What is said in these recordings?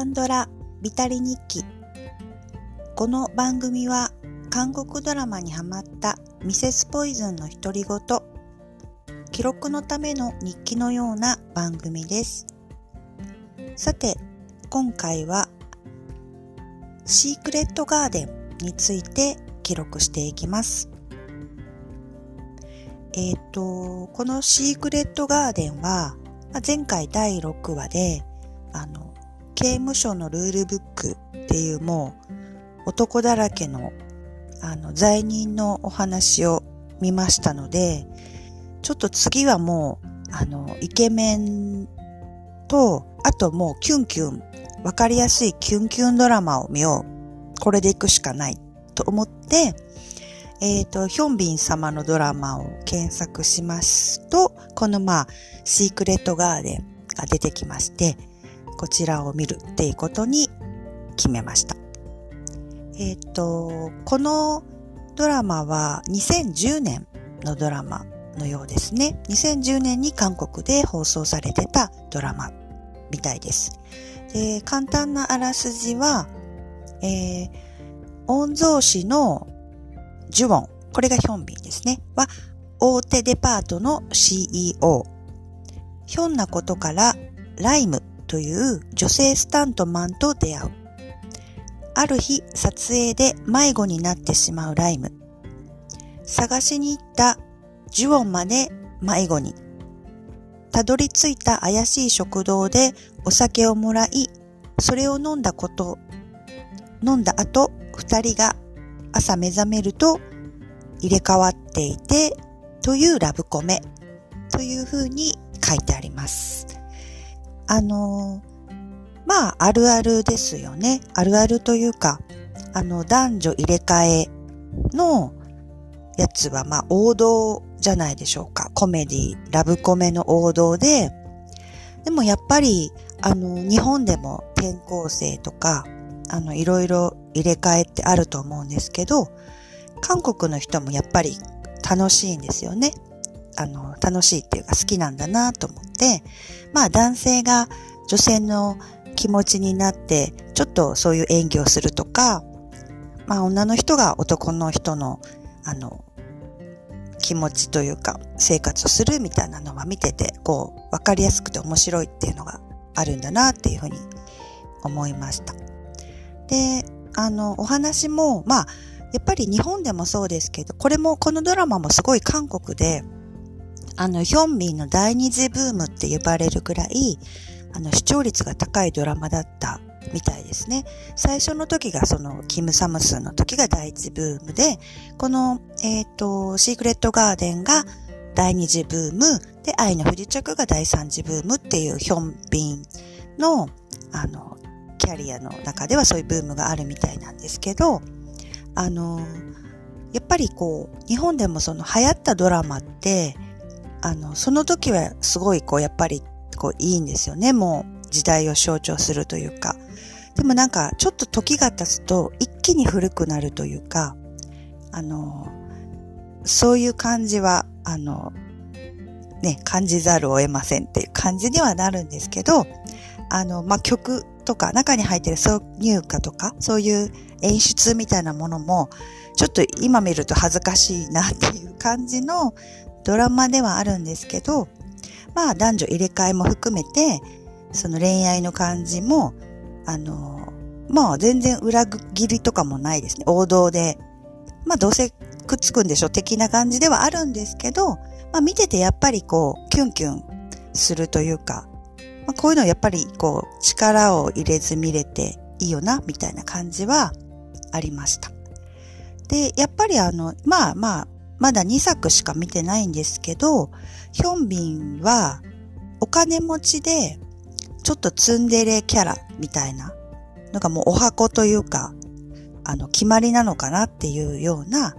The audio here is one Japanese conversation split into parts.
カンドラビタリ日記。この番組は韓国ドラマにハマったミセスポイズンの独り言記録のための日記のような番組です。さて今回はシークレットガーデンについて記録していきます。えっ、ー、とこのシークレットガーデンは前回第6話であの刑務所のルールブックっていうもう男だらけのあの罪人のお話を見ましたので、ちょっと次はもうあのイケメンと、あともうキュンキュン、わかりやすいキュンキュンドラマを見よう。これで行くしかないと思って、えっ、ー、と、ヒョンビン様のドラマを検索しますと、このまあ、シークレットガーデンが出てきまして、こちらを見るっていうことに決めました。えっ、ー、と、このドラマは2010年のドラマのようですね。2010年に韓国で放送されてたドラマみたいです。で簡単なあらすじは、えー、御曹司のジュウォン、これがヒョンビンですね、は大手デパートの CEO。ひょんなことからライムという女性スタントマンと出会う。ある日、撮影で迷子になってしまうライム。探しに行ったジュオンまで迷子に。たどり着いた怪しい食堂でお酒をもらい、それを飲んだこと、飲んだ後、二人が朝目覚めると入れ替わっていて、というラブコメという風に書いてあります。あのまあ、あるあるですよね。あるあるというか、あの、男女入れ替えのやつは、まあ、王道じゃないでしょうか。コメディ、ラブコメの王道で、でもやっぱり、あの、日本でも転校生とか、あの、いろいろ入れ替えってあると思うんですけど、韓国の人もやっぱり楽しいんですよね。あの、楽しいっていうか好きなんだなと思って、まあ男性が女性の気持ちになって、ちょっとそういう演技をするとか、まあ女の人が男の人の、あの、気持ちというか生活をするみたいなのは見てて、こう、わかりやすくて面白いっていうのがあるんだなっていうふうに思いました。で、あの、お話も、まあ、やっぱり日本でもそうですけど、これも、このドラマもすごい韓国で、あの、ヒョンビンの第二次ブームって呼ばれるぐらい、あの、視聴率が高いドラマだったみたいですね。最初の時がその、キム・サムスンの時が第一ブームで、この、えっ、ー、と、シークレット・ガーデンが第二次ブーム、で、愛の不時着が第三次ブームっていうヒョンビンの、あの、キャリアの中ではそういうブームがあるみたいなんですけど、あの、やっぱりこう、日本でもその流行ったドラマって、あの、その時はすごいこう、やっぱりこう、いいんですよね。もう、時代を象徴するというか。でもなんか、ちょっと時が経つと、一気に古くなるというか、あの、そういう感じは、あの、ね、感じざるを得ませんっていう感じにはなるんですけど、あの、まあ、曲とか、中に入ってる挿入歌とか、そういう演出みたいなものも、ちょっと今見ると恥ずかしいなっていう感じのドラマではあるんですけど、まあ男女入れ替えも含めて、その恋愛の感じも、あの、まあ全然裏切りとかもないですね。王道で。まあどうせくっつくんでしょ？的な感じではあるんですけど、まあ見ててやっぱりこう、キュンキュンするというか、まあ、こういうのやっぱりこう、力を入れず見れていいよな、みたいな感じはありました。で、やっぱりあの、まあまあ、まだ2作しか見てないんですけど、ヒョンビンはお金持ちで、ちょっとツンデレキャラみたいなのがもうお箱というか、あの、決まりなのかなっていうような、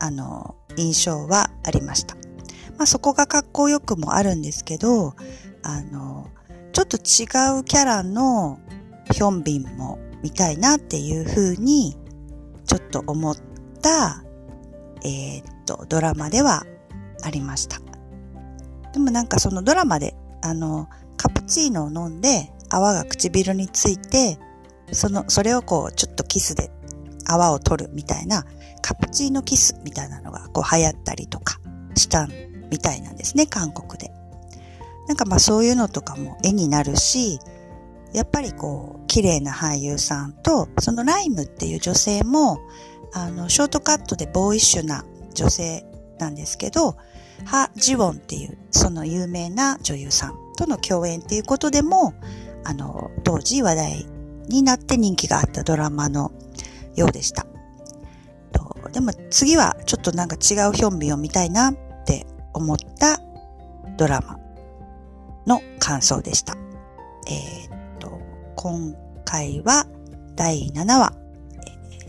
あの、印象はありました。まあそこが格好よくもあるんですけど、あの、ちょっと違うキャラのヒョンビンも見たいなっていうふうに、ちょっと思った、えー、とドラマではありました。でもなんかそのドラマで、あの、カプチーノを飲んで、泡が唇について、その、それをこう、ちょっとキスで泡を取るみたいな、カプチーノキスみたいなのがこう流行ったりとかしたみたいなんですね、韓国で。なんかまあそういうのとかも絵になるし、やっぱりこう、綺麗な俳優さんと、そのライムっていう女性も、あの、ショートカットでボーイッシュな女性なんですけど、ハ・ジウォンっていう、その有名な女優さんとの共演っていうことでも、あの、当時話題になって人気があったドラマのようでした。でも次はちょっとなんか違うヒョンビを見たいなって思ったドラマの感想でした。えー、っと、今回は第7話、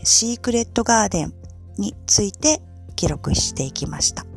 シークレットガーデンについて記録していきました。